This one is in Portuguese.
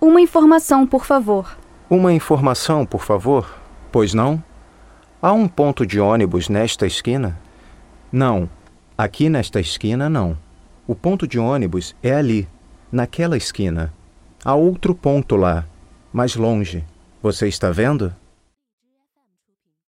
Uma informação, por favor. Uma informação, por favor? Pois não? Há um ponto de ônibus nesta esquina? Não. Aqui nesta esquina, não. O ponto de ônibus é ali, naquela esquina. Há outro ponto lá, mais longe. Você está vendo?